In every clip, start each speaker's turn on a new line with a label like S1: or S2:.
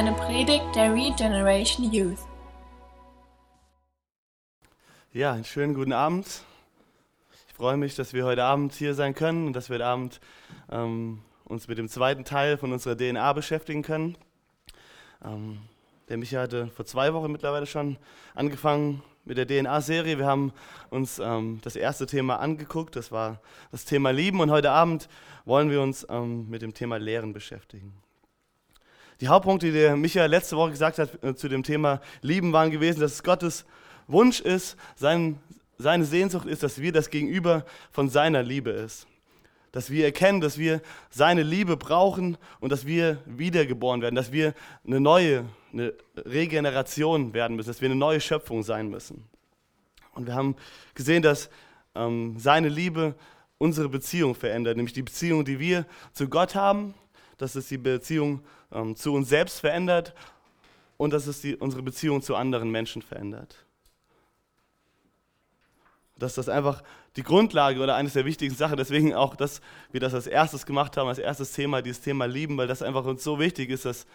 S1: eine Predigt der Regeneration Youth.
S2: Ja, einen schönen guten Abend. Ich freue mich, dass wir heute Abend hier sein können und dass wir heute Abend ähm, uns mit dem zweiten Teil von unserer DNA beschäftigen können. Ähm, der Micha hatte vor zwei Wochen mittlerweile schon angefangen mit der DNA-Serie. Wir haben uns ähm, das erste Thema angeguckt, das war das Thema Lieben und heute Abend wollen wir uns ähm, mit dem Thema Lehren beschäftigen. Die Hauptpunkte, die der Micha letzte Woche gesagt hat äh, zu dem Thema Lieben, waren gewesen, dass es Gottes Wunsch ist, sein, seine Sehnsucht ist, dass wir das Gegenüber von seiner Liebe ist. Dass wir erkennen, dass wir seine Liebe brauchen und dass wir wiedergeboren werden, dass wir eine neue, eine Regeneration werden müssen, dass wir eine neue Schöpfung sein müssen. Und wir haben gesehen, dass ähm, seine Liebe unsere Beziehung verändert, nämlich die Beziehung, die wir zu Gott haben, dass es die Beziehung ähm, zu uns selbst verändert und dass es die, unsere Beziehung zu anderen Menschen verändert dass das einfach die Grundlage oder eines der wichtigsten Sachen, deswegen auch, dass wir das als erstes gemacht haben, als erstes Thema, dieses Thema Lieben, weil das einfach uns so wichtig ist, dass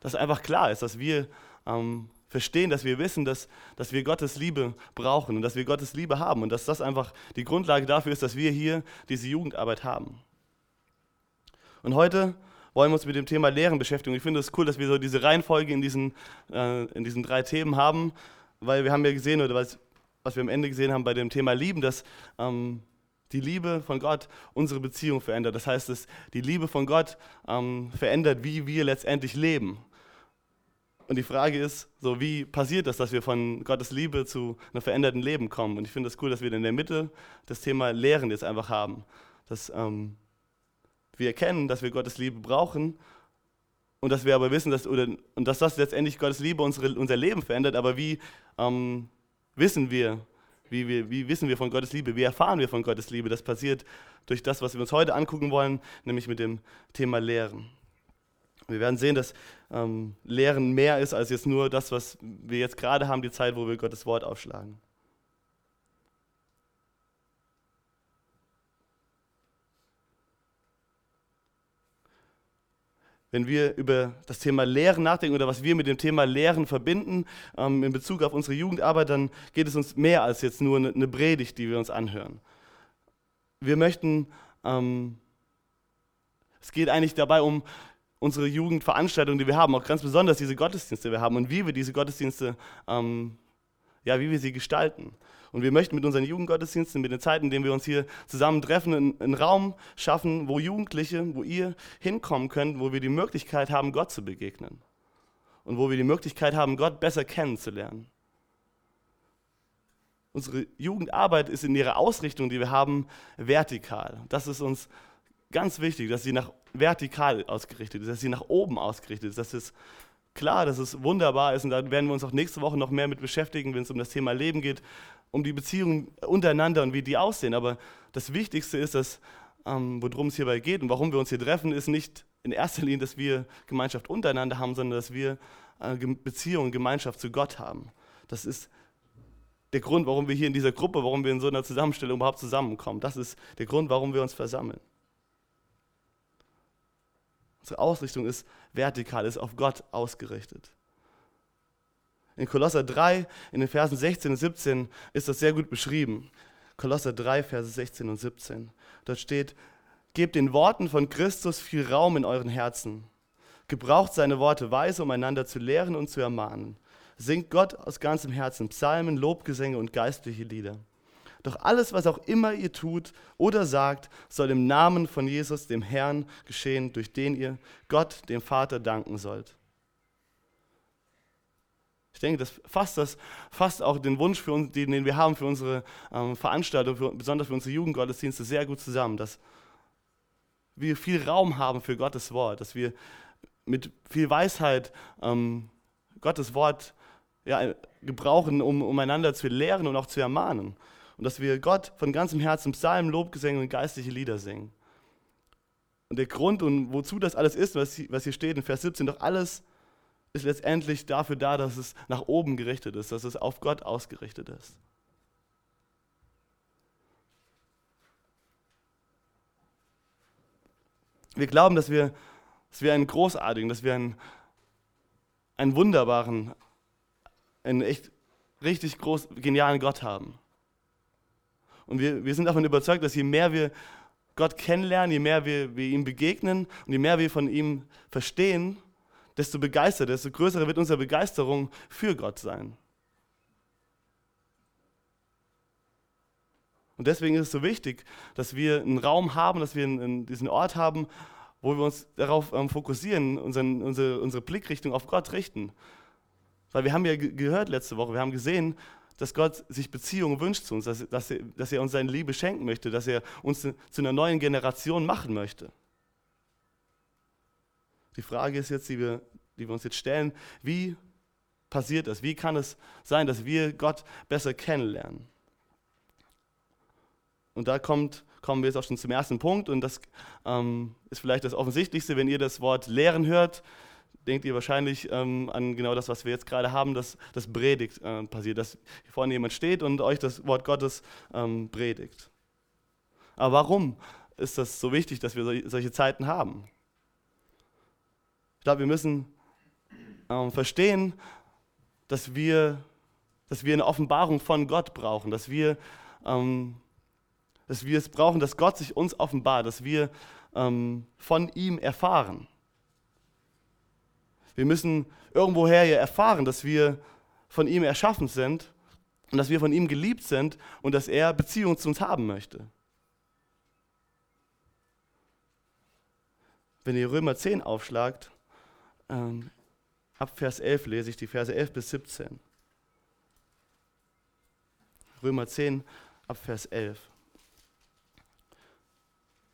S2: das einfach klar ist, dass wir ähm, verstehen, dass wir wissen, dass, dass wir Gottes Liebe brauchen und dass wir Gottes Liebe haben und dass das einfach die Grundlage dafür ist, dass wir hier diese Jugendarbeit haben. Und heute wollen wir uns mit dem Thema Lehren beschäftigen. Ich finde es cool, dass wir so diese Reihenfolge in diesen, äh, in diesen drei Themen haben, weil wir haben ja gesehen, oder was was wir am Ende gesehen haben bei dem Thema Lieben, dass ähm, die Liebe von Gott unsere Beziehung verändert. Das heißt, dass die Liebe von Gott ähm, verändert, wie wir letztendlich leben. Und die Frage ist, so wie passiert das, dass wir von Gottes Liebe zu einem veränderten Leben kommen? Und ich finde es das cool, dass wir in der Mitte das Thema Lehren jetzt einfach haben. Dass ähm, wir erkennen, dass wir Gottes Liebe brauchen und dass wir aber wissen, dass, oder, und dass das letztendlich Gottes Liebe unsere, unser Leben verändert, aber wie ähm, wissen wir, wie, wir, wie wissen wir von Gottes Liebe, wie erfahren wir von Gottes Liebe. Das passiert durch das, was wir uns heute angucken wollen, nämlich mit dem Thema Lehren. Wir werden sehen, dass ähm, Lehren mehr ist als jetzt nur das, was wir jetzt gerade haben, die Zeit, wo wir Gottes Wort aufschlagen. Wenn wir über das Thema Lehren nachdenken oder was wir mit dem Thema Lehren verbinden ähm, in Bezug auf unsere Jugendarbeit, dann geht es uns mehr als jetzt nur eine, Predigt, die wir uns anhören. Wir möchten, ähm, es geht eigentlich dabei um unsere Jugendveranstaltungen, die wir haben, auch ganz besonders diese Gottesdienste, die wir haben und wie wir diese Gottesdienste, ähm, ja, wie wir sie gestalten. Und wir möchten mit unseren Jugendgottesdiensten, mit den Zeiten, in denen wir uns hier zusammentreffen, einen, einen Raum schaffen, wo Jugendliche, wo ihr hinkommen könnt, wo wir die Möglichkeit haben, Gott zu begegnen. Und wo wir die Möglichkeit haben, Gott besser kennenzulernen. Unsere Jugendarbeit ist in ihrer Ausrichtung, die wir haben, vertikal. Das ist uns ganz wichtig, dass sie nach vertikal ausgerichtet ist, dass sie nach oben ausgerichtet ist, dass es klar, dass es wunderbar ist und da werden wir uns auch nächste Woche noch mehr mit beschäftigen, wenn es um das Thema Leben geht, um die Beziehungen untereinander und wie die aussehen. Aber das Wichtigste ist, dass, ähm, worum es hierbei geht und warum wir uns hier treffen, ist nicht in erster Linie, dass wir Gemeinschaft untereinander haben, sondern dass wir äh, Beziehung, Gemeinschaft zu Gott haben. Das ist der Grund, warum wir hier in dieser Gruppe, warum wir in so einer Zusammenstellung überhaupt zusammenkommen. Das ist der Grund, warum wir uns versammeln. Unsere Ausrichtung ist vertikal, ist auf Gott ausgerichtet. In Kolosser 3, in den Versen 16 und 17 ist das sehr gut beschrieben. Kolosser 3, Verse 16 und 17. Dort steht, gebt den Worten von Christus viel Raum in euren Herzen. Gebraucht seine Worte weise, um einander zu lehren und zu ermahnen. Singt Gott aus ganzem Herzen Psalmen, Lobgesänge und geistliche Lieder. Doch alles, was auch immer ihr tut oder sagt, soll im Namen von Jesus, dem Herrn, geschehen, durch den ihr Gott, dem Vater, danken sollt. Ich denke, das fasst, das fasst auch den Wunsch, für uns, den wir haben für unsere ähm, Veranstaltung, für, besonders für unsere Jugendgottesdienste, sehr gut zusammen. Dass wir viel Raum haben für Gottes Wort, dass wir mit viel Weisheit ähm, Gottes Wort ja, gebrauchen, um, um einander zu lehren und auch zu ermahnen und dass wir Gott von ganzem Herzen Psalmen, Lobgesänge und geistliche Lieder singen. Und der Grund und wozu das alles ist, was hier steht in Vers 17, doch alles ist letztendlich dafür da, dass es nach oben gerichtet ist, dass es auf Gott ausgerichtet ist. Wir glauben, dass wir, dass wir einen großartigen, dass wir einen einen wunderbaren, einen echt richtig groß, genialen Gott haben. Und wir, wir sind davon überzeugt, dass je mehr wir Gott kennenlernen, je mehr wir, wir ihm begegnen und je mehr wir von ihm verstehen, desto begeisterter, desto größer wird unsere Begeisterung für Gott sein. Und deswegen ist es so wichtig, dass wir einen Raum haben, dass wir einen, diesen Ort haben, wo wir uns darauf ähm, fokussieren, unseren, unsere, unsere Blickrichtung auf Gott richten. Weil wir haben ja gehört letzte Woche, wir haben gesehen, dass Gott sich Beziehungen wünscht zu uns, dass, dass, er, dass er uns seine Liebe schenken möchte, dass er uns zu einer neuen Generation machen möchte. Die Frage ist jetzt, die wir, die wir uns jetzt stellen, wie passiert das? Wie kann es sein, dass wir Gott besser kennenlernen? Und da kommt, kommen wir jetzt auch schon zum ersten Punkt und das ähm, ist vielleicht das Offensichtlichste, wenn ihr das Wort Lehren hört, denkt ihr wahrscheinlich ähm, an genau das, was wir jetzt gerade haben, dass das Predigt äh, passiert, dass hier vorne jemand steht und euch das Wort Gottes ähm, predigt. Aber warum ist das so wichtig, dass wir so, solche Zeiten haben? Ich glaube, wir müssen ähm, verstehen, dass wir, dass wir eine Offenbarung von Gott brauchen, dass wir ähm, dass wir es brauchen, dass Gott sich uns offenbart, dass wir ähm, von ihm erfahren. Wir müssen irgendwoher ja erfahren, dass wir von ihm erschaffen sind und dass wir von ihm geliebt sind und dass er Beziehung zu uns haben möchte. Wenn ihr Römer 10 aufschlagt, ähm, ab Vers 11 lese ich die Verse 11 bis 17. Römer 10 ab Vers 11.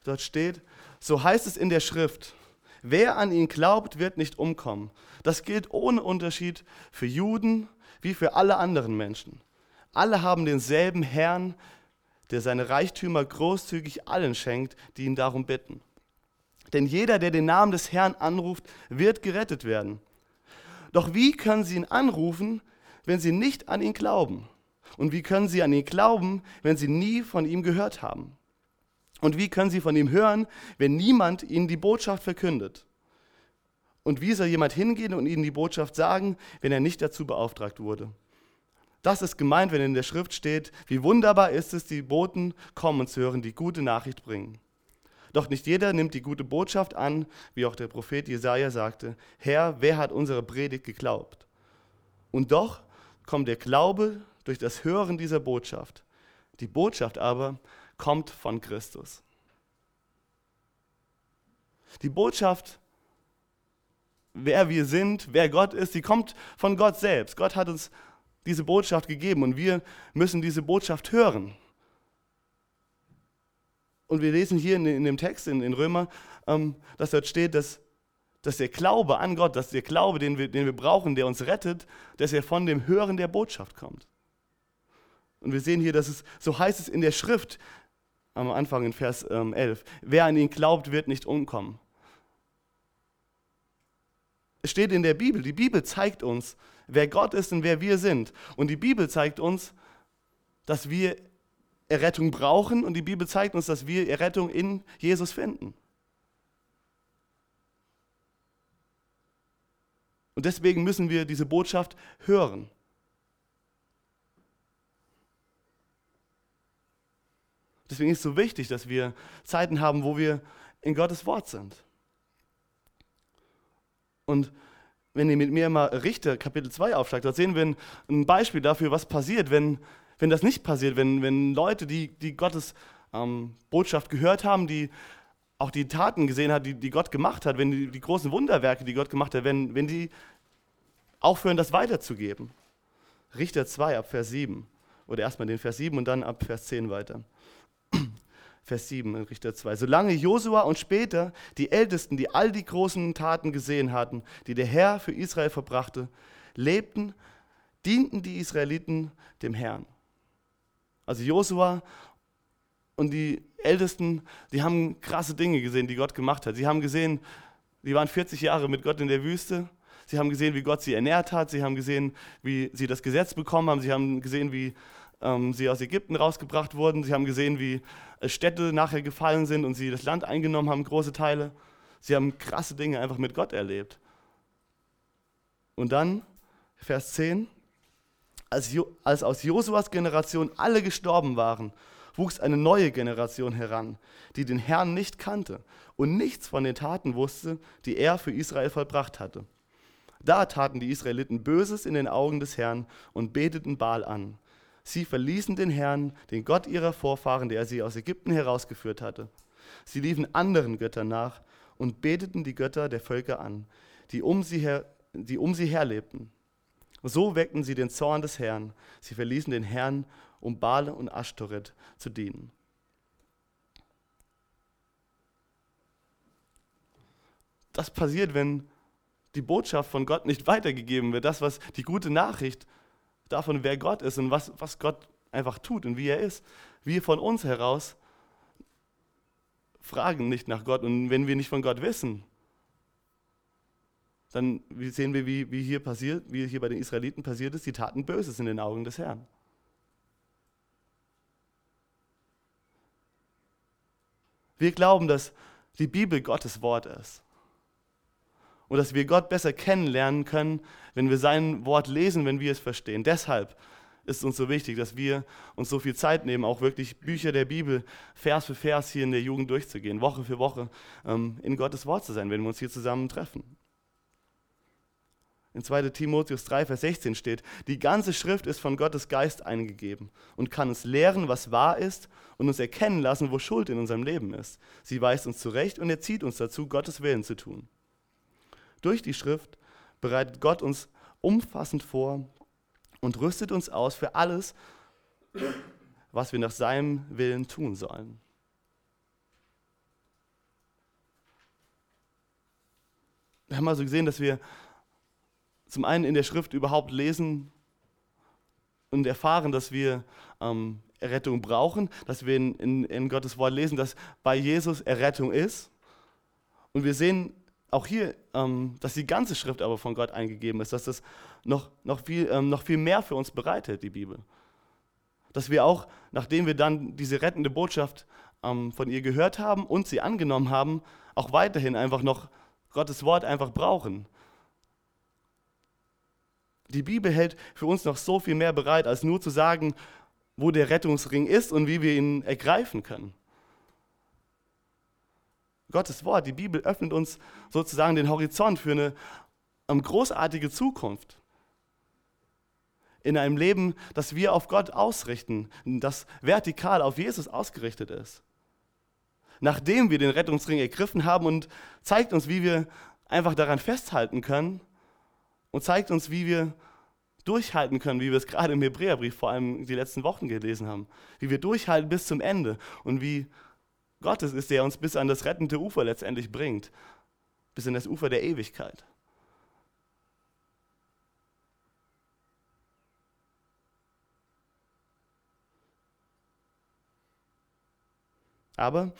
S2: Dort steht, so heißt es in der Schrift, wer an ihn glaubt, wird nicht umkommen. Das gilt ohne Unterschied für Juden wie für alle anderen Menschen. Alle haben denselben Herrn, der seine Reichtümer großzügig allen schenkt, die ihn darum bitten. Denn jeder, der den Namen des Herrn anruft, wird gerettet werden. Doch wie können sie ihn anrufen, wenn sie nicht an ihn glauben? Und wie können sie an ihn glauben, wenn sie nie von ihm gehört haben? Und wie können sie von ihm hören, wenn niemand ihnen die Botschaft verkündet? Und wie soll jemand hingehen und ihnen die Botschaft sagen, wenn er nicht dazu beauftragt wurde? Das ist gemeint, wenn in der Schrift steht, wie wunderbar ist es, die Boten kommen zu hören, die gute Nachricht bringen. Doch nicht jeder nimmt die gute Botschaft an, wie auch der Prophet Jesaja sagte: Herr, wer hat unsere Predigt geglaubt? Und doch kommt der Glaube durch das Hören dieser Botschaft. Die Botschaft aber kommt von Christus. Die Botschaft, wer wir sind, wer Gott ist, die kommt von Gott selbst. Gott hat uns diese Botschaft gegeben und wir müssen diese Botschaft hören. Und wir lesen hier in, dem Text in, in Römer, ähm, dass dort steht, dass, dass der Glaube an Gott, dass der Glaube, den wir, den wir brauchen, der uns rettet, dass er von dem Hören der Botschaft kommt. Und wir sehen hier, dass es, so heißt es in der Schrift, am Anfang in Vers ähm, 11. Wer an ihn glaubt, wird nicht umkommen. Es steht in der Bibel, die Bibel zeigt uns, wer Gott ist und wer wir sind. Und die Bibel zeigt uns, dass wir Errettung brauchen und die Bibel zeigt uns, dass wir Errettung in Jesus finden. Und deswegen müssen wir diese Botschaft hören. Deswegen ist es so wichtig, dass wir Zeiten haben, wo wir in Gottes Wort sind. Und wenn ihr mit mir mal Richter Kapitel 2 aufschlagt, dort sehen wir ein, Beispiel dafür, was passiert, wenn, wenn das nicht passiert, wenn, wenn Leute, die, die Gottes ähm, Botschaft gehört haben, die auch die Taten gesehen haben, die, die Gott gemacht hat, wenn die, die großen Wunderwerke, die Gott gemacht hat, wenn, wenn die aufhören, das weiterzugeben. Richter 2 ab Vers 7. Oder erstmal den Vers 7 und dann ab Vers 10 weiter. Vers 7 in Richter 2. Solange Josua und später die Ältesten, die all die großen Taten gesehen hatten, die der Herr für Israel verbrachte, lebten, dienten die Israeliten dem Herrn. Also Josua und die Ältesten, die haben krasse Dinge gesehen, die Gott gemacht hat. Sie haben gesehen, die waren 40 Jahre mit Gott in der Wüste. Sie haben gesehen, wie Gott sie ernährt hat. Sie haben gesehen, wie sie das Gesetz bekommen haben. Sie haben gesehen, wie ähm, sie aus Ägypten rausgebracht wurden. Sie haben gesehen, wie äh, Städte nachher gefallen sind und sie das Land eingenommen haben, große Teile. Sie haben krasse Dinge einfach mit Gott erlebt. Und dann, Vers 10, als, jo als aus Josuas Generation alle gestorben waren, wuchs eine neue Generation heran, die den Herrn nicht kannte und nichts von den Taten wusste, die er für Israel vollbracht hatte. Da taten die Israeliten Böses in den Augen des Herrn und beteten Baal an. Sie verließen den Herrn, den Gott ihrer Vorfahren, der sie aus Ägypten herausgeführt hatte. Sie liefen anderen Göttern nach und beteten die Götter der Völker an, die um sie her, die um sie her lebten. So weckten sie den Zorn des Herrn. Sie verließen den Herrn, um Baal und Ashtoreth zu dienen. Das passiert, wenn die Botschaft von Gott nicht weitergegeben wird. Das, was die gute Nachricht davon, wer Gott ist und was, was Gott einfach tut und wie er ist. Wir von uns heraus fragen nicht nach Gott. Und wenn wir nicht von Gott wissen, dann sehen wir, wie, wie hier passiert, wie hier bei den Israeliten passiert ist, die taten Böses in den Augen des Herrn. Wir glauben, dass die Bibel Gottes Wort ist. Und dass wir Gott besser kennenlernen können, wenn wir sein Wort lesen, wenn wir es verstehen. Deshalb ist es uns so wichtig, dass wir uns so viel Zeit nehmen, auch wirklich Bücher der Bibel Vers für Vers hier in der Jugend durchzugehen, Woche für Woche ähm, in Gottes Wort zu sein, wenn wir uns hier zusammen treffen in 2 Timotheus 3, Vers 16 steht, die ganze Schrift ist von Gottes Geist eingegeben und kann uns lehren, was wahr ist und uns erkennen lassen, wo Schuld in unserem Leben ist. Sie weist uns zurecht und erzieht uns dazu, Gottes Willen zu tun. Durch die Schrift bereitet Gott uns umfassend vor und rüstet uns aus für alles, was wir nach seinem Willen tun sollen. Wir haben also gesehen, dass wir zum einen in der Schrift überhaupt lesen und erfahren, dass wir ähm, Errettung brauchen, dass wir in, in, in Gottes Wort lesen, dass bei Jesus Errettung ist. Und wir sehen auch hier, ähm, dass die ganze Schrift aber von Gott eingegeben ist, dass das noch, noch, viel, ähm, noch viel mehr für uns bereitet, die Bibel. Dass wir auch, nachdem wir dann diese rettende Botschaft ähm, von ihr gehört haben und sie angenommen haben, auch weiterhin einfach noch Gottes Wort einfach brauchen. Die Bibel hält für uns noch so viel mehr bereit, als nur zu sagen, wo der Rettungsring ist und wie wir ihn ergreifen können. Gottes Wort, die Bibel öffnet uns sozusagen den Horizont für eine um, großartige Zukunft. In einem Leben, das wir auf Gott ausrichten, das vertikal auf Jesus ausgerichtet ist. Nachdem wir den Rettungsring ergriffen haben und zeigt uns, wie wir einfach daran festhalten können und zeigt uns, wie wir durchhalten können, wie wir es gerade im Hebräerbrief vor allem die letzten Wochen gelesen haben. Wie wir durchhalten bis zum Ende und wie Gott es ist, der uns bis an das rettende Ufer letztendlich bringt, bis in das Ufer der Ewigkeit. Aber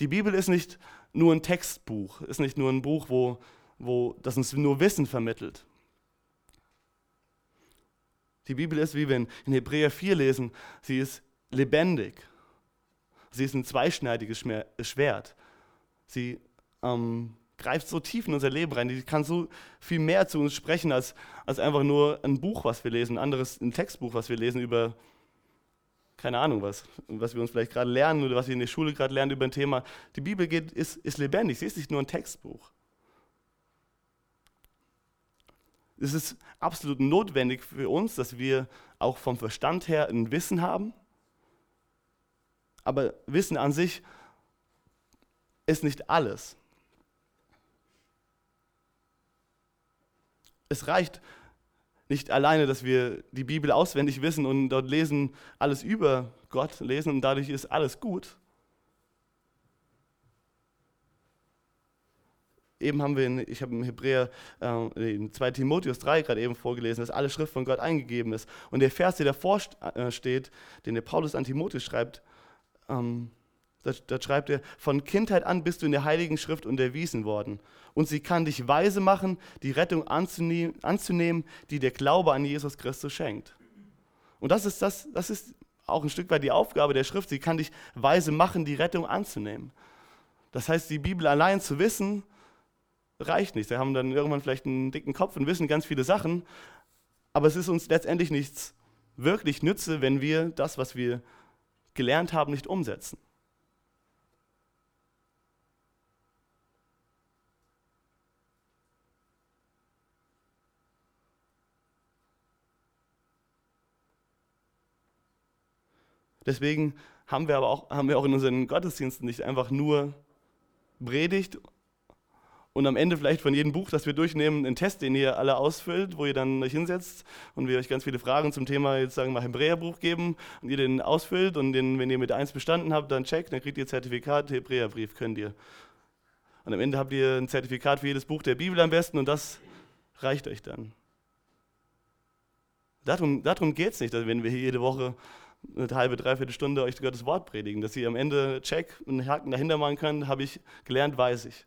S2: die Bibel ist nicht nur ein Textbuch, ist nicht nur ein Buch, wo, wo das uns nur Wissen vermittelt. Die Bibel ist, wie wir in Hebräer 4 lesen, sie ist lebendig. Sie ist ein zweischneidiges Schwert. Sie ähm, greift so tief in unser Leben rein. Die kann so viel mehr zu uns sprechen als, als einfach nur ein Buch, was wir lesen, ein anderes ein Textbuch, was wir lesen über, keine Ahnung was, was wir uns vielleicht gerade lernen oder was wir in der Schule gerade lernen über ein Thema. Die Bibel geht, ist, ist lebendig, sie ist nicht nur ein Textbuch. es ist absolut notwendig für uns, dass wir auch vom Verstand her ein Wissen haben. Aber Wissen an sich ist nicht alles. Es reicht nicht alleine, dass wir die Bibel auswendig wissen und dort lesen, alles über Gott lesen und dadurch ist alles gut. Eben haben wir, in, ich habe im Hebräer, äh, in 2 Timotheus 3 gerade eben vorgelesen, dass alle Schrift von Gott eingegeben ist. Und der Vers, der davor äh, steht, den der Paulus an Timotheus schreibt, ähm, da, da, schreibt er, von Kindheit an bist du in der Heiligen Schrift unterwiesen worden. Und sie kann dich weise machen, die Rettung anzunehmen, anzunehmen, die der Glaube an Jesus Christus schenkt. Und das ist, das, das ist auch ein Stück weit die Aufgabe der Schrift. Sie kann dich weise machen, die Rettung anzunehmen. Das heißt, die Bibel allein zu wissen, reicht nicht. Sie haben dann irgendwann vielleicht einen dicken Kopf und wissen ganz viele Sachen, aber es ist uns letztendlich nichts wirklich nütze, wenn wir das, was wir gelernt haben, nicht umsetzen. Deswegen haben wir aber auch, haben wir auch in unseren Gottesdiensten nicht einfach nur Predigt und am Ende vielleicht von jedem Buch, das wir durchnehmen, einen Test, den ihr alle ausfüllt, wo ihr dann euch hinsetzt und wir euch ganz viele Fragen zum Thema, jetzt sagen wir mal, Hebräerbuch geben und ihr den ausfüllt und den, wenn ihr mit eins bestanden habt, dann checkt, dann kriegt ihr Zertifikat, Hebräerbrief könnt ihr. Und am Ende habt ihr ein Zertifikat für jedes Buch der Bibel am besten und das reicht euch dann. Darum, darum geht es nicht, wenn wir hier jede Woche eine halbe, dreiviertel Stunde euch Gottes Wort predigen, dass ihr am Ende check, einen Haken dahinter machen könnt, habe ich gelernt, weiß ich.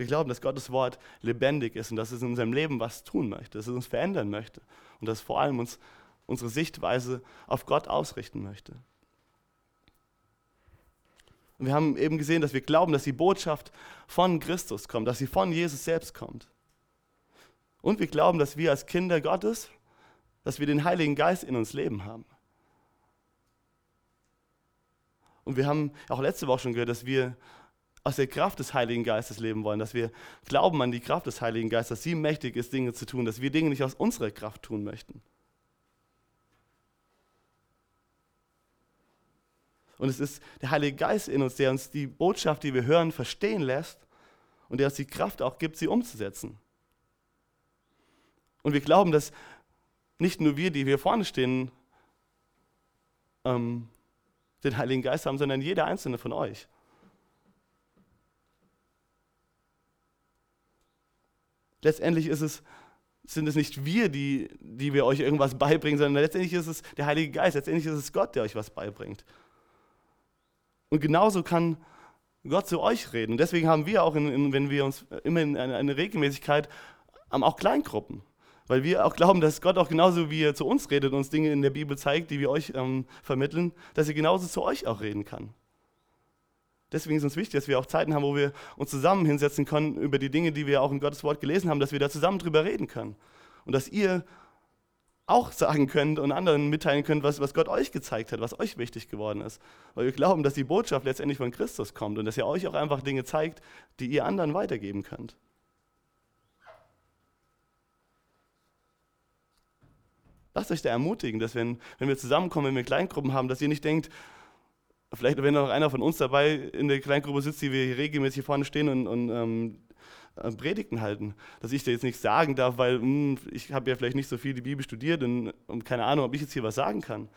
S2: Wir glauben, dass Gottes Wort lebendig ist und dass es in unserem Leben was tun möchte, dass es uns verändern möchte und dass es vor allem uns unsere Sichtweise auf Gott ausrichten möchte. Und wir haben eben gesehen, dass wir glauben, dass die Botschaft von Christus kommt, dass sie von Jesus selbst kommt. Und wir glauben, dass wir als Kinder Gottes dass wir den Heiligen Geist in uns leben haben. Und wir haben auch letzte Woche schon gehört, dass wir aus der Kraft des Heiligen Geistes leben wollen, dass wir glauben an die Kraft des Heiligen Geistes, dass sie mächtig ist, Dinge zu tun, dass wir Dinge nicht aus unserer Kraft tun möchten. Und es ist der Heilige Geist in uns, der uns die Botschaft, die wir hören, verstehen lässt und der uns die Kraft auch gibt, sie umzusetzen. Und wir glauben, dass nicht nur wir, die hier vorne stehen, ähm, den Heiligen Geist haben, sondern jeder einzelne von euch. Letztendlich ist es, sind es nicht wir, die, die wir euch irgendwas beibringen, sondern letztendlich ist es der Heilige Geist, letztendlich ist es Gott, der euch was beibringt. Und genauso kann Gott zu euch reden. deswegen haben wir auch, in, in, wenn wir uns immer in eine, eine Regelmäßigkeit, auch Kleingruppen. Weil wir auch glauben, dass Gott auch genauso wie er zu uns redet und uns Dinge in der Bibel zeigt, die wir euch ähm, vermitteln, dass er genauso zu euch auch reden kann. Deswegen ist uns wichtig, dass wir auch Zeiten haben, wo wir uns zusammen hinsetzen können über die Dinge, die wir auch in Gottes Wort gelesen haben, dass wir da zusammen drüber reden können. Und dass ihr auch sagen könnt und anderen mitteilen könnt, was, was Gott euch gezeigt hat, was euch wichtig geworden ist. Weil wir glauben, dass die Botschaft letztendlich von Christus kommt und dass er euch auch einfach Dinge zeigt, die ihr anderen weitergeben könnt. Lasst euch da ermutigen, dass wenn, wenn wir zusammenkommen, wenn wir Kleingruppen haben, dass ihr nicht denkt, vielleicht wenn noch einer von uns dabei in der Kleingruppe sitzt, die wir hier regelmäßig hier vorne stehen und, und ähm, äh, Predigten halten, dass ich da jetzt nichts sagen darf, weil mh, hm, ich habe ja vielleicht nicht so viel die Bibel studiert und, und keine Ahnung, ob ich jetzt hier was sagen kann.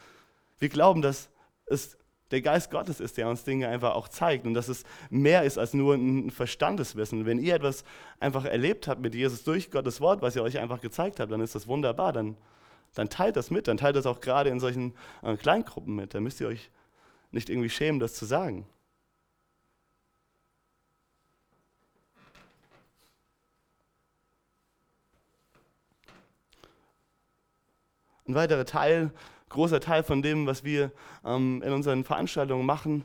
S2: Wir glauben, dass es der Geist Gottes ist, der uns Dinge einfach auch zeigt und dass es mehr ist als nur ein Verstandeswissen. Wenn ihr etwas einfach erlebt habt mit Jesus durch Gottes Wort, was er euch einfach gezeigt hat, dann ist das wunderbar. Dann, dann teilt das mit, dann teilt das auch gerade in solchen äh, Kleingruppen mit. Da müsst ihr euch nicht irgendwie schämen, das zu sagen. Ein weiterer Teil, großer Teil von dem, was wir ähm, in unseren Veranstaltungen machen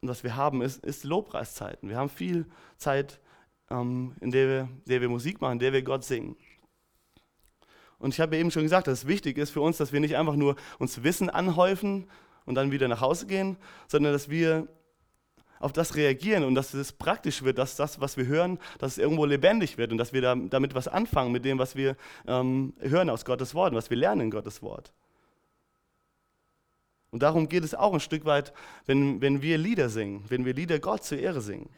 S2: und was wir haben, ist, ist Lobpreiszeiten. Wir haben viel Zeit, ähm, in der wir, der wir Musik machen, in der wir Gott singen. Und ich habe eben schon gesagt, dass es wichtig ist für uns, dass wir nicht einfach nur uns Wissen anhäufen und dann wieder nach Hause gehen, sondern dass wir auf das reagieren und dass es praktisch wird, dass das, was wir hören, dass es irgendwo lebendig wird und dass wir da, damit was anfangen mit dem, was wir ähm, hören aus Gottes Wort, was wir lernen in Gottes Wort. Und darum geht es auch ein Stück weit, wenn, wenn wir Lieder singen, wenn wir Lieder Gott zur Ehre singen.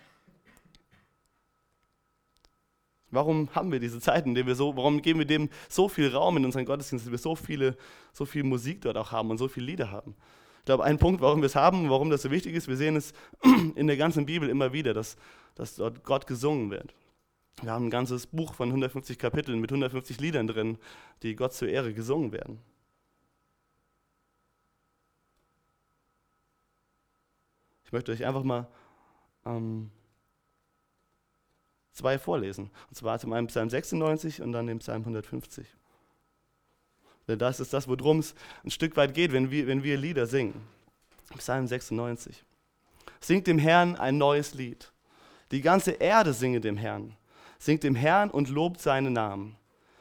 S2: Warum haben wir diese Zeiten, in denen wir so, warum geben wir dem so viel Raum in unseren Gottesdiensten, dass wir so viele, so viel Musik dort auch haben und so viele Lieder haben? Ich glaube, ein Punkt, warum wir es haben, warum das so wichtig ist, wir sehen es in der ganzen Bibel immer wieder, dass, dass dort Gott gesungen wird. Wir haben ein ganzes Buch von 150 Kapiteln mit 150 Liedern drin, die Gott zur Ehre gesungen werden. Ich möchte euch einfach mal ähm, zwei vorlesen. Und zwar zum einen Psalm 96 und dann den Psalm 150. Denn das ist das, worum es ein Stück weit geht, wenn wir, wenn wir Lieder singen. Psalm 96. Singt dem Herrn ein neues Lied. Die ganze Erde singe dem Herrn. Singt dem Herrn und lobt seinen Namen.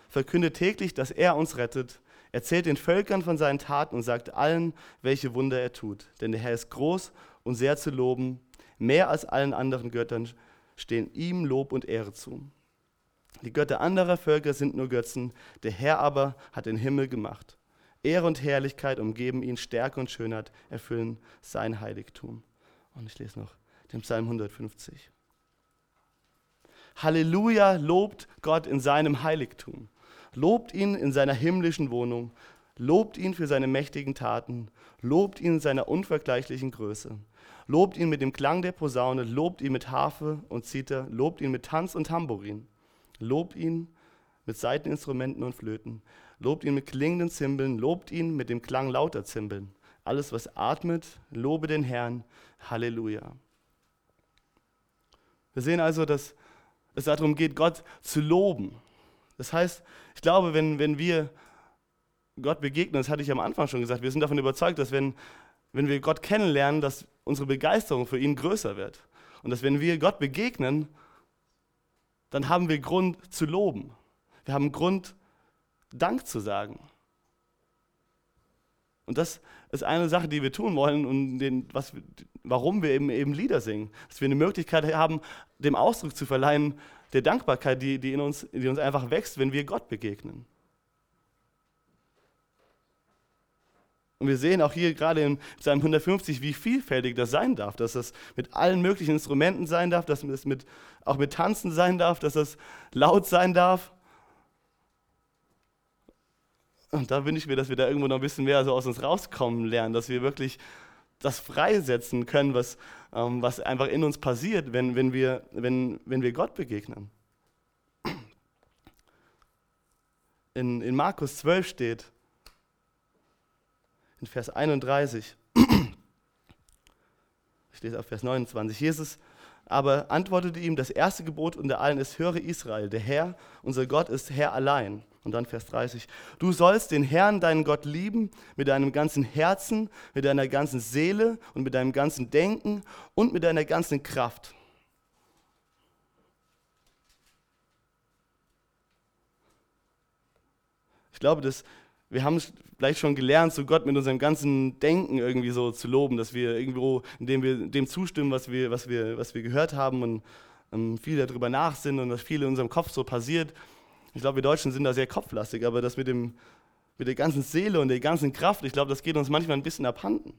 S2: Verkündet täglich, dass er uns rettet. Erzählt den Völkern von seinen Taten und sagt allen, welche Wunder er tut. Denn der Herr ist groß und sehr zu loben. Mehr als allen anderen Göttern stehen ihm Lob und Ehre zu. Die Götter anderer Völker sind nur Götzen, der Herr aber hat den Himmel gemacht. Ehre und Herrlichkeit umgeben ihn, Stärke und Schönheit erfüllen sein Heiligtum. Und ich lese noch den Psalm 150. Halleluja, lobt Gott in seinem Heiligtum. Lobt ihn in seiner himmlischen Wohnung. Lobt ihn für seine mächtigen Taten. Lobt ihn in seiner unvergleichlichen Größe. Lobt ihn mit dem Klang der Posaune. Lobt ihn mit Harfe und Zither. Lobt ihn mit Tanz und Tambourin. Lobt ihn mit Saiteninstrumenten und Flöten. Lobt ihn mit klingenden Zimbeln. Lobt ihn mit dem Klang lauter Zimbeln. Alles, was atmet, lobe den Herrn. Halleluja. Wir sehen also, dass es darum geht, Gott zu loben. Das heißt, ich glaube, wenn, wenn wir Gott begegnen, das hatte ich am Anfang schon gesagt, wir sind davon überzeugt, dass wenn, wenn wir Gott kennenlernen, dass unsere Begeisterung für ihn größer wird. Und dass wenn wir Gott begegnen, dann haben wir Grund zu loben. Wir haben Grund, Dank zu sagen. Und das ist eine Sache, die wir tun wollen und den, was, warum wir eben, eben Lieder singen. Dass wir eine Möglichkeit haben, dem Ausdruck zu verleihen, der Dankbarkeit, die, die, in uns, die uns einfach wächst, wenn wir Gott begegnen. Und wir sehen auch hier gerade in Psalm 150, wie vielfältig das sein darf, dass das mit allen möglichen Instrumenten sein darf, dass es mit, auch mit Tanzen sein darf, dass es laut sein darf. Und da wünsche ich mir, dass wir da irgendwo noch ein bisschen mehr so aus uns rauskommen lernen, dass wir wirklich das freisetzen können, was, ähm, was einfach in uns passiert, wenn, wenn, wir, wenn, wenn wir Gott begegnen. In, in Markus 12 steht, in Vers 31, ich lese auf Vers 29, Jesus aber antwortete ihm, das erste Gebot unter allen ist, höre Israel, der Herr, unser Gott ist Herr allein. Und dann Vers 30. Du sollst den Herrn, deinen Gott, lieben mit deinem ganzen Herzen, mit deiner ganzen Seele und mit deinem ganzen Denken und mit deiner ganzen Kraft. Ich glaube, dass wir haben vielleicht schon gelernt, so Gott mit unserem ganzen Denken irgendwie so zu loben, dass wir irgendwo, indem wir dem zustimmen, was wir, was wir, was wir gehört haben und ähm, viel darüber nachsinnen und dass viel in unserem Kopf so passiert. Ich glaube, wir Deutschen sind da sehr kopflastig, aber das mit, dem, mit der ganzen Seele und der ganzen Kraft, ich glaube, das geht uns manchmal ein bisschen abhanden.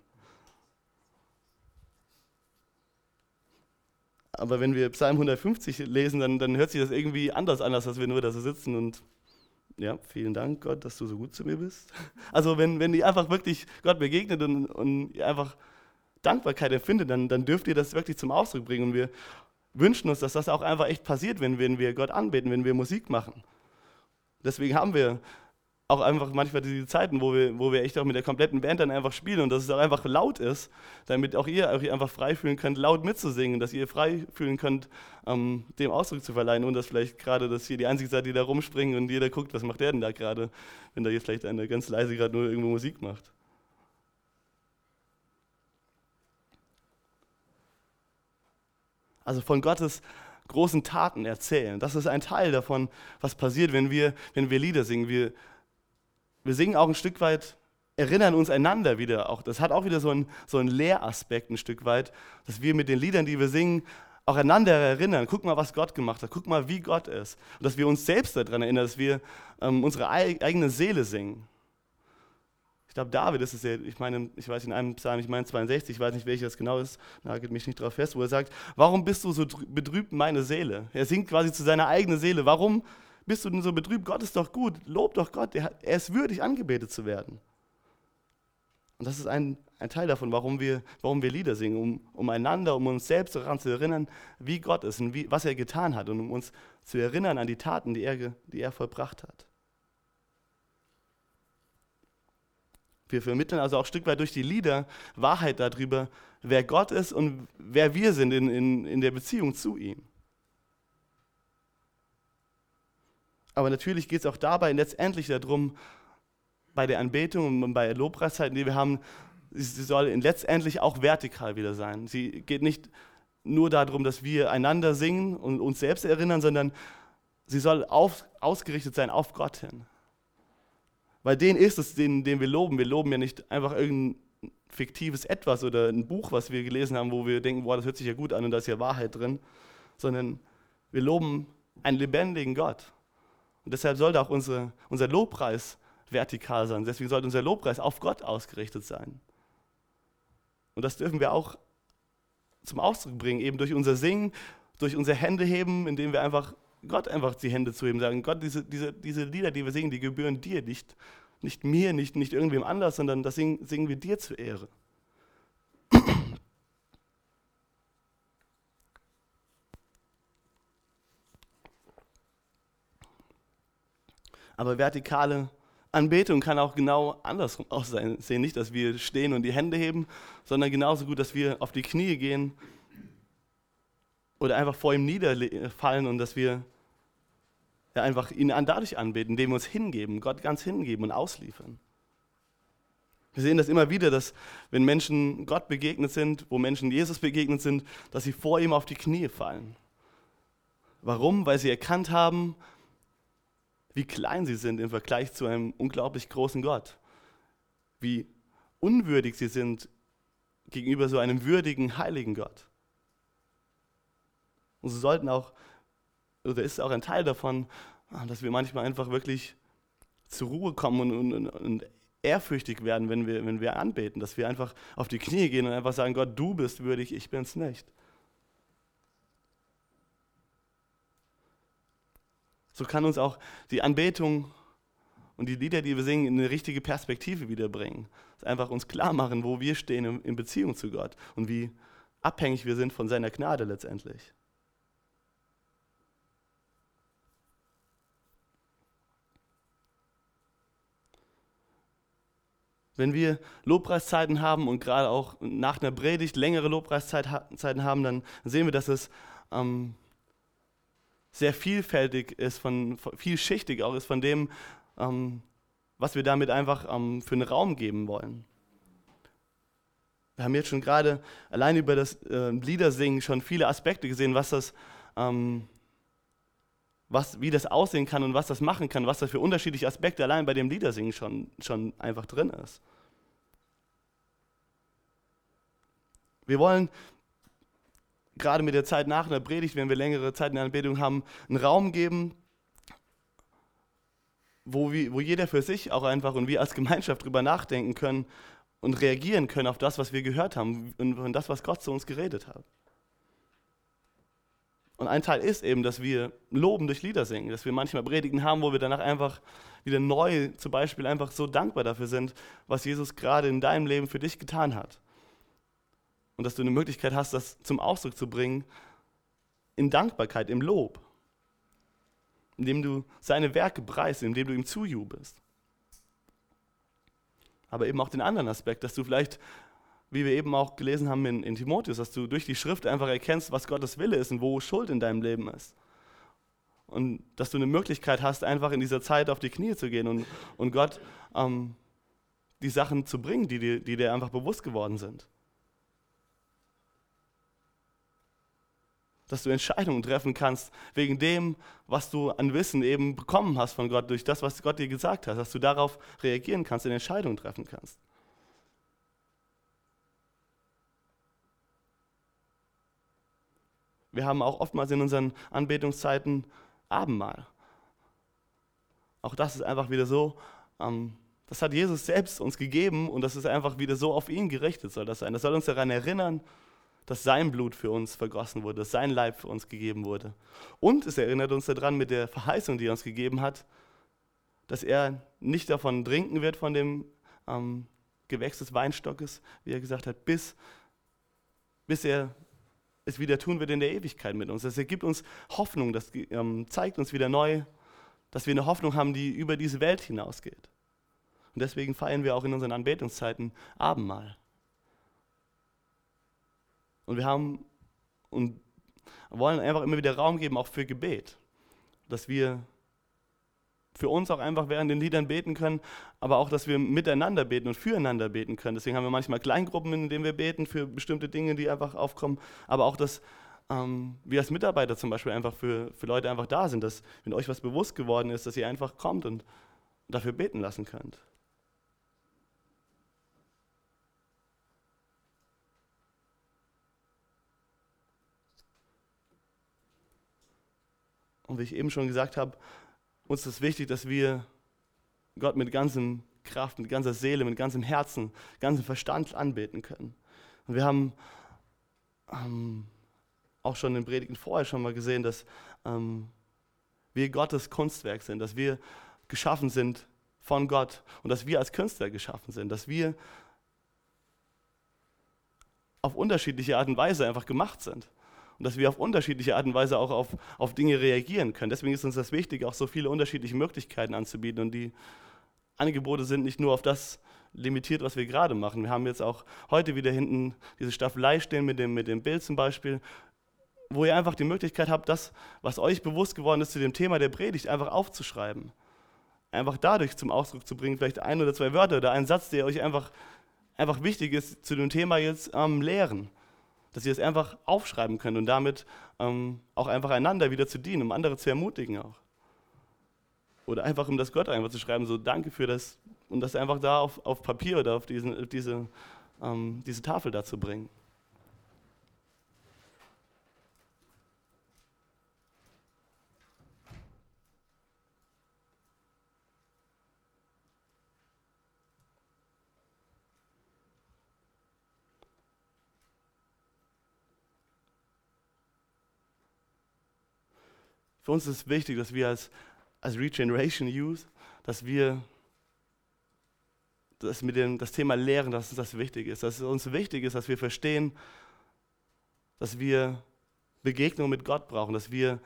S2: Aber wenn wir Psalm 150 lesen, dann, dann hört sich das irgendwie anders an, als dass wir nur da so sitzen und ja, vielen Dank, Gott, dass du so gut zu mir bist. Also wenn, wenn ihr einfach wirklich Gott begegnet und, und einfach Dankbarkeit empfindet, dann, dann dürft ihr das wirklich zum Ausdruck bringen. Und wir wünschen uns, dass das auch einfach echt passiert, wenn, wenn wir Gott anbeten, wenn wir Musik machen. Deswegen haben wir auch einfach manchmal diese Zeiten, wo wir, wo wir echt auch mit der kompletten Band dann einfach spielen und dass es auch einfach laut ist, damit auch ihr euch einfach frei fühlen könnt, laut mitzusingen, dass ihr frei fühlen könnt, ähm, dem Ausdruck zu verleihen und dass vielleicht gerade, dass ihr die einzige seid, die da rumspringen und jeder guckt, was macht der denn da gerade, wenn da jetzt vielleicht einer ganz leise gerade nur irgendwo Musik macht. Also von Gottes großen Taten erzählen. Das ist ein Teil davon, was passiert, wenn wir, wenn wir Lieder singen. Wir, wir singen auch ein Stück weit, erinnern uns einander wieder. Auch, das hat auch wieder so einen, so einen Lehraspekt ein Stück weit, dass wir mit den Liedern, die wir singen, auch einander erinnern. Guck mal, was Gott gemacht hat. Guck mal, wie Gott ist. Und dass wir uns selbst daran erinnern, dass wir ähm, unsere eigene Seele singen. Ich glaube, David ist es ja, ich meine, ich weiß in einem Psalm, ich meine 62, ich weiß nicht, welcher das genau ist, nagelt mich nicht darauf fest, wo er sagt, warum bist du so betrübt, meine Seele? Er singt quasi zu seiner eigenen Seele. Warum bist du denn so betrübt? Gott ist doch gut. Lob doch Gott. Er, ist würdig, angebetet zu werden. Und das ist ein, ein Teil davon, warum wir, warum wir Lieder singen, um, um einander, um uns selbst daran zu erinnern, wie Gott ist und wie, was er getan hat und um uns zu erinnern an die Taten, die er, die er vollbracht hat. Wir vermitteln also auch ein Stück weit durch die Lieder Wahrheit darüber, wer Gott ist und wer wir sind in, in, in der Beziehung zu ihm. Aber natürlich geht es auch dabei letztendlich darum, bei der Anbetung und bei der Lobpreiszeiten, die wir haben, sie soll letztendlich auch vertikal wieder sein. Sie geht nicht nur darum, dass wir einander singen und uns selbst erinnern, sondern sie soll auf, ausgerichtet sein auf Gott hin. Weil den ist es, den, den wir loben. Wir loben ja nicht einfach irgendein fiktives Etwas oder ein Buch, was wir gelesen haben, wo wir denken, boah, das hört sich ja gut an und da ist ja Wahrheit drin, sondern wir loben einen lebendigen Gott. Und deshalb sollte auch unsere, unser Lobpreis vertikal sein. Deswegen sollte unser Lobpreis auf Gott ausgerichtet sein. Und das dürfen wir auch zum Ausdruck bringen, eben durch unser Singen, durch unser Händeheben, indem wir einfach Gott einfach die Hände zu ihm sagen, Gott, diese, diese, diese Lieder, die wir singen, die gebühren dir, nicht, nicht mir, nicht, nicht irgendwem anders, sondern das singen, singen wir dir zur Ehre. Aber vertikale Anbetung kann auch genau andersrum aussehen. Nicht, dass wir stehen und die Hände heben, sondern genauso gut, dass wir auf die Knie gehen oder einfach vor ihm niederfallen und dass wir ja, einfach ihn dadurch anbeten, indem wir uns hingeben, Gott ganz hingeben und ausliefern. Wir sehen das immer wieder, dass wenn Menschen Gott begegnet sind, wo Menschen Jesus begegnet sind, dass sie vor ihm auf die Knie fallen. Warum? Weil sie erkannt haben, wie klein sie sind im Vergleich zu einem unglaublich großen Gott. Wie unwürdig sie sind gegenüber so einem würdigen, heiligen Gott. Und sie sollten auch, oder ist auch ein Teil davon, dass wir manchmal einfach wirklich zur Ruhe kommen und, und, und ehrfürchtig werden, wenn wir, wenn wir anbeten, dass wir einfach auf die Knie gehen und einfach sagen, Gott, du bist würdig, ich bin es nicht. So kann uns auch die Anbetung und die Lieder, die wir singen, in eine richtige Perspektive wiederbringen. Einfach uns klar machen, wo wir stehen in Beziehung zu Gott und wie abhängig wir sind von seiner Gnade letztendlich. Wenn wir Lobpreiszeiten haben und gerade auch nach einer Predigt längere Lobpreiszeiten haben, dann sehen wir, dass es ähm, sehr vielfältig ist, von, vielschichtig auch ist von dem, ähm, was wir damit einfach ähm, für einen Raum geben wollen. Wir haben jetzt schon gerade allein über das äh, Liedersingen schon viele Aspekte gesehen, was das, ähm, was, wie das aussehen kann und was das machen kann, was da für unterschiedliche Aspekte allein bei dem Liedersingen schon, schon einfach drin ist. Wir wollen gerade mit der Zeit nach einer Predigt, wenn wir längere Zeit in der Anbetung haben, einen Raum geben, wo, wir, wo jeder für sich auch einfach und wir als Gemeinschaft drüber nachdenken können und reagieren können auf das, was wir gehört haben und, das, was Gott zu uns geredet hat. Und ein Teil ist eben, dass wir loben durch Lieder singen, dass wir manchmal Predigen haben, wo wir danach einfach wieder neu zum Beispiel einfach so dankbar dafür sind, was Jesus gerade in deinem Leben für dich getan hat und dass du eine Möglichkeit hast, das zum Ausdruck zu bringen in Dankbarkeit, im Lob, indem du seine Werke preist, indem du ihm zujubelst. Aber eben auch den anderen Aspekt, dass du vielleicht, wie wir eben auch gelesen haben in, in Timotheus, dass du durch die Schrift einfach erkennst, was Gottes Wille ist und wo Schuld in deinem Leben ist. Und dass du eine Möglichkeit hast, einfach in dieser Zeit auf die Knie zu gehen und, und Gott ähm, die Sachen zu bringen, die dir, die dir einfach bewusst geworden sind. Dass du Entscheidungen treffen kannst wegen dem, was du an Wissen eben bekommen hast von Gott, durch das, was Gott dir gesagt hat, dass du darauf reagieren kannst Entscheidungen treffen kannst. Wir haben auch oftmals in unseren Anbetungszeiten Abendmahl. Auch das ist einfach wieder so, ähm, das hat Jesus selbst uns gegeben und das ist einfach wieder so auf ihn gerichtet soll das sein. Das soll uns daran erinnern, dass sein Blut für uns vergossen wurde, dass sein Leib für uns gegeben wurde. Und es erinnert uns daran mit der Verheißung, die er uns gegeben hat, dass er nicht davon trinken wird, von dem ähm, Gewächs des Weinstockes, wie er gesagt hat, bis, bis er es wieder tun wird in der Ewigkeit mit uns. Das ergibt uns Hoffnung, das ähm, zeigt uns wieder neu, dass wir eine Hoffnung haben, die über diese Welt hinausgeht. Und deswegen feiern wir auch in unseren Anbetungszeiten Abendmahl. Und wir haben und wollen einfach immer wieder Raum geben, auch für Gebet. Dass wir für uns auch einfach während den Liedern beten können, aber auch, dass wir miteinander beten und füreinander beten können. Deswegen haben wir manchmal Kleingruppen, in denen wir beten für bestimmte Dinge, die einfach aufkommen, aber auch, dass ähm, wir als Mitarbeiter zum Beispiel einfach für, für Leute einfach da sind, dass wenn euch was bewusst geworden ist, dass ihr einfach kommt und dafür beten lassen könnt. Und wie ich eben schon gesagt habe, uns ist wichtig, dass wir Gott mit ganzem Kraft, mit ganzer Seele, mit ganzem Herzen, ganzem Verstand anbeten können. Und wir haben ähm, auch schon in den Predigten vorher schon mal gesehen, dass ähm, wir Gottes Kunstwerk sind, dass wir geschaffen sind von Gott und dass wir als Künstler geschaffen sind, dass wir auf unterschiedliche Art und Weise einfach gemacht sind und dass wir auf unterschiedliche Art und Weise auch auf, auf Dinge reagieren können. Deswegen ist uns das wichtig, auch so viele unterschiedliche Möglichkeiten anzubieten und die Angebote sind nicht nur auf das limitiert, was wir gerade machen. Wir haben jetzt auch heute wieder hinten diese Staffelei stehen mit dem, mit dem Bild zum Beispiel, wo ihr einfach die Möglichkeit habt, das, was euch bewusst geworden ist zu dem Thema der Predigt, einfach aufzuschreiben. Einfach dadurch zum Ausdruck zu bringen, vielleicht ein oder zwei Wörter oder einen Satz, der euch einfach, einfach wichtig ist, zu dem Thema jetzt ähm, lehren dass ihr es einfach aufschreiben könnt und damit ähm, auch einfach einander wieder zu dienen, um andere zu ermutigen auch. Oder einfach um das Gott einfach zu schreiben, so danke für das und das einfach da auf, auf Papier oder auf diesen, diese, ähm, diese Tafel da zu bringen. Für uns ist es wichtig, dass wir als, als Regeneration Youth, dass wir das mit dem das Thema Lehren, dass uns das wichtig ist. Dass es uns wichtig ist, dass wir verstehen, dass wir Begegnung mit Gott brauchen, dass wir,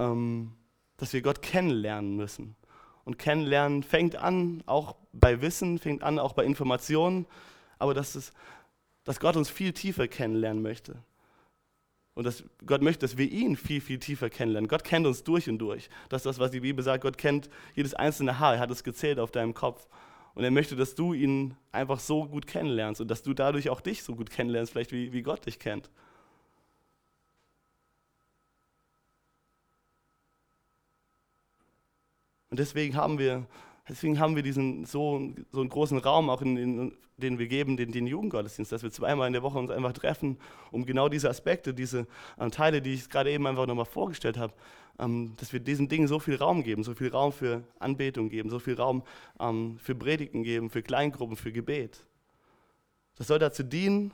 S2: ähm, dass wir Gott kennenlernen müssen. Und kennenlernen fängt an auch bei Wissen, fängt an auch bei Informationen, aber dass, es, dass Gott uns viel tiefer kennenlernen möchte. Und dass Gott möchte, dass wir ihn viel, viel tiefer kennenlernen. Gott kennt uns durch und durch. Das ist das, was die Bibel sagt. Gott kennt jedes einzelne Haar. Er hat es gezählt auf deinem Kopf. Und er möchte, dass du ihn einfach so gut kennenlernst und dass du dadurch auch dich so gut kennenlernst, vielleicht wie, wie Gott dich kennt. Und deswegen haben wir Deswegen haben wir diesen so, so einen großen Raum, auch in, in, den wir geben, den, den Jugendgottesdienst, dass wir zweimal in der Woche uns einfach treffen, um genau diese Aspekte, diese äh, Teile, die ich gerade eben einfach nochmal vorgestellt habe, ähm, dass wir diesen Dingen so viel Raum geben, so viel Raum für Anbetung geben, so viel Raum ähm, für Predigten geben, für Kleingruppen, für Gebet. Das soll dazu dienen,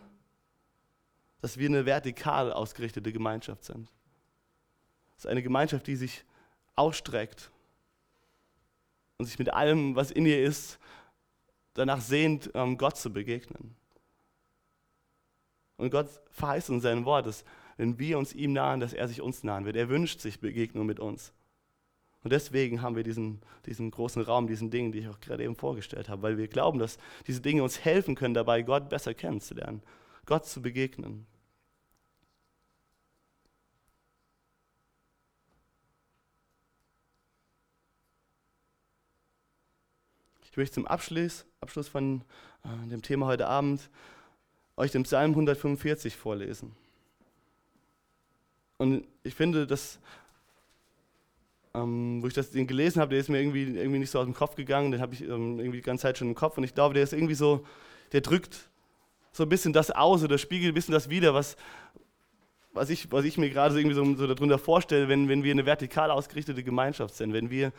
S2: dass wir eine vertikal ausgerichtete Gemeinschaft sind. Das ist eine Gemeinschaft, die sich ausstreckt und sich mit allem, was in ihr ist, danach sehnt, ähm, Gott zu begegnen. Und Gott verheißt uns sein Wort, dass wenn wir uns ihm nahen, dass er sich uns nahen wird. Er wünscht sich Begegnung mit uns. Und deswegen haben wir diesen, diesen großen Raum, diesen Dingen, die ich auch gerade eben vorgestellt habe, weil wir glauben, dass diese Dinge uns helfen können, dabei Gott besser kennenzulernen, Gott zu begegnen. Ich möchte zum Abschluss, Abschluss von äh, dem Thema heute Abend euch den Psalm 145 vorlesen. Und ich finde, dass, ähm, wo ich das den gelesen habe, der ist mir irgendwie, irgendwie nicht so aus dem Kopf gegangen, den habe ich ähm, irgendwie die ganze Zeit schon im Kopf und ich glaube, der ist irgendwie so, der drückt so ein bisschen das aus oder spiegelt ein bisschen das wider, was, was, ich, was ich mir gerade so irgendwie so, so darunter vorstelle, wenn, wenn wir eine vertikal ausgerichtete Gemeinschaft sind, wenn wir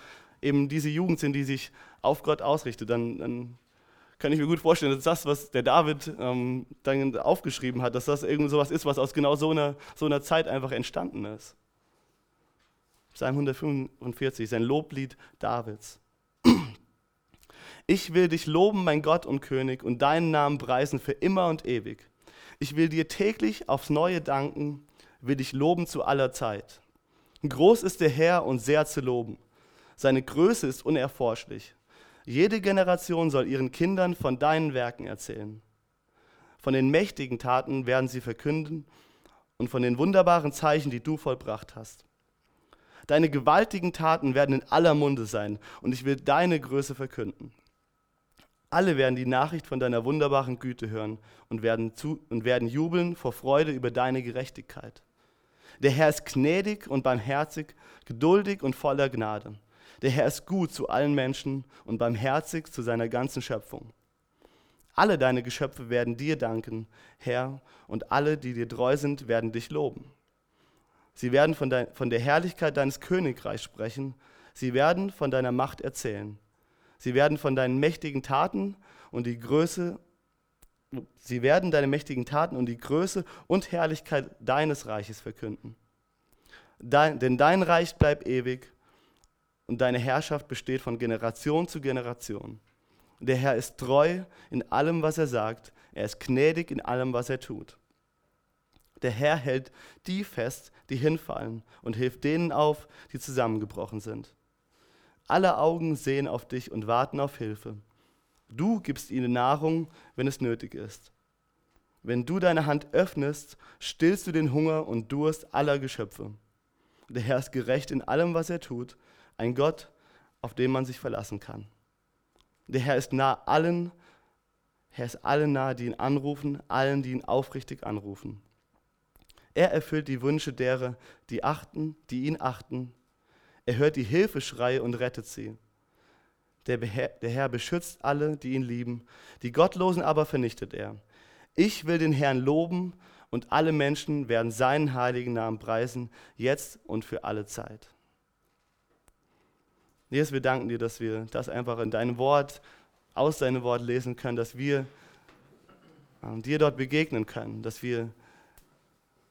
S2: eben diese Jugend sind, die sich auf Gott ausrichtet, dann, dann kann ich mir gut vorstellen, dass das, was der David ähm, dann aufgeschrieben hat, dass das irgend sowas ist, was aus genau so einer, so einer Zeit einfach entstanden ist. Psalm 145, sein Loblied Davids. Ich will dich loben, mein Gott und König, und deinen Namen preisen für immer und ewig. Ich will dir täglich aufs Neue danken, will dich loben zu aller Zeit. Groß ist der Herr und sehr zu loben. Seine Größe ist unerforschlich. Jede Generation soll ihren Kindern von deinen Werken erzählen. Von den mächtigen Taten werden sie verkünden und von den wunderbaren Zeichen, die du vollbracht hast. Deine gewaltigen Taten werden in aller Munde sein und ich will deine Größe verkünden. Alle werden die Nachricht von deiner wunderbaren Güte hören und werden, zu, und werden jubeln vor Freude über deine Gerechtigkeit. Der Herr ist gnädig und barmherzig, geduldig und voller Gnade. Der Herr ist gut zu allen Menschen und barmherzig zu seiner ganzen Schöpfung. Alle deine Geschöpfe werden dir danken, Herr, und alle, die dir treu sind, werden dich loben. Sie werden von, de von der Herrlichkeit deines Königreichs sprechen. Sie werden von deiner Macht erzählen. Sie werden von deinen mächtigen Taten und die Größe Sie werden deine mächtigen Taten und die Größe und Herrlichkeit deines Reiches verkünden. Dein, denn dein Reich bleibt ewig und deine Herrschaft besteht von Generation zu Generation. Der Herr ist treu in allem, was er sagt. Er ist gnädig in allem, was er tut. Der Herr hält die fest, die hinfallen und hilft denen auf, die zusammengebrochen sind. Alle Augen sehen auf dich und warten auf Hilfe. Du gibst ihnen Nahrung, wenn es nötig ist. Wenn du deine Hand öffnest, stillst du den Hunger und Durst aller Geschöpfe. Der Herr ist gerecht in allem, was er tut, ein Gott, auf den man sich verlassen kann. Der Herr ist nah allen, Herr ist allen nahe, die ihn anrufen, allen, die ihn aufrichtig anrufen. Er erfüllt die Wünsche derer, die achten, die ihn achten. Er hört die Hilfeschreie und rettet sie. Der, der Herr beschützt alle, die ihn lieben. Die Gottlosen aber vernichtet er. Ich will den Herrn loben und alle Menschen werden seinen heiligen Namen preisen, jetzt und für alle Zeit. Jesus, wir danken dir, dass wir das einfach in deinem Wort, aus deinem Wort lesen können, dass wir äh, dir dort begegnen können, dass wir,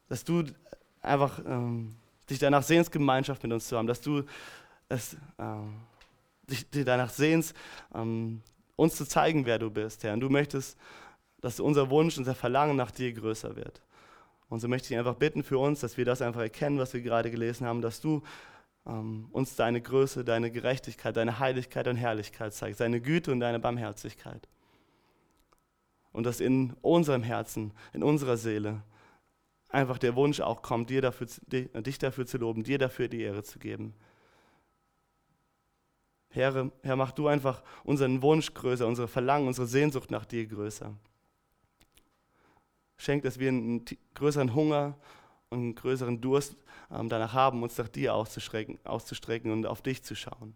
S2: dass du einfach ähm, dich danach sehnst, Gemeinschaft mit uns zu haben, dass du es, äh, dich, dich danach sehnst, ähm, uns zu zeigen, wer du bist, Herr. Und du möchtest, dass unser Wunsch, unser Verlangen nach dir größer wird. Und so möchte ich einfach bitten für uns, dass wir das einfach erkennen, was wir gerade gelesen haben, dass du ähm, uns deine Größe, deine Gerechtigkeit, deine Heiligkeit und Herrlichkeit zeigst, deine Güte und deine Barmherzigkeit. Und dass in unserem Herzen, in unserer Seele einfach der Wunsch auch kommt, dir dafür, dich dafür zu loben, dir dafür die Ehre zu geben. Herr, Herr, mach du einfach unseren Wunsch größer, unsere Verlangen, unsere Sehnsucht nach dir größer. Schenk, dass wir einen größeren Hunger einen größeren Durst ähm, danach haben, uns nach dir auszustrecken, und auf dich zu schauen.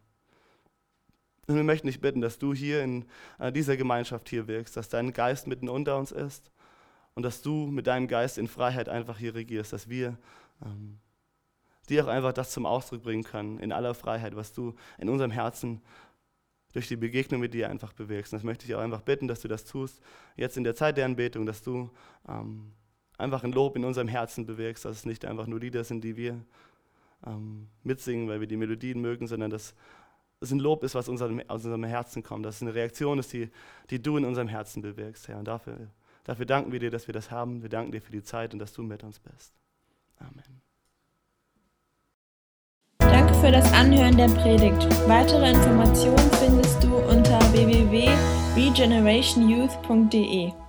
S2: Und wir möchten dich bitten, dass du hier in äh, dieser Gemeinschaft hier wirkst, dass dein Geist mitten unter uns ist und dass du mit deinem Geist in Freiheit einfach hier regierst, dass wir ähm, dir auch einfach das zum Ausdruck bringen können, in aller Freiheit, was du in unserem Herzen durch die Begegnung mit dir einfach bewirkst. Und das möchte ich auch einfach bitten, dass du das tust, jetzt in der Zeit der Anbetung, dass du ähm, einfach ein Lob in unserem Herzen bewirkst, dass es nicht einfach nur Lieder sind, die wir ähm, mitsingen, weil wir die Melodien mögen, sondern dass es ein Lob ist, was unserem, aus unserem Herzen kommt, dass es eine Reaktion ist, die, die du in unserem Herzen bewirkst, Herr. Und dafür, dafür danken wir dir, dass wir das haben. Wir danken dir für die Zeit und dass du mit uns bist. Amen.
S1: Danke für das Anhören der Predigt. Weitere Informationen findest du unter www.regenerationyouth.de.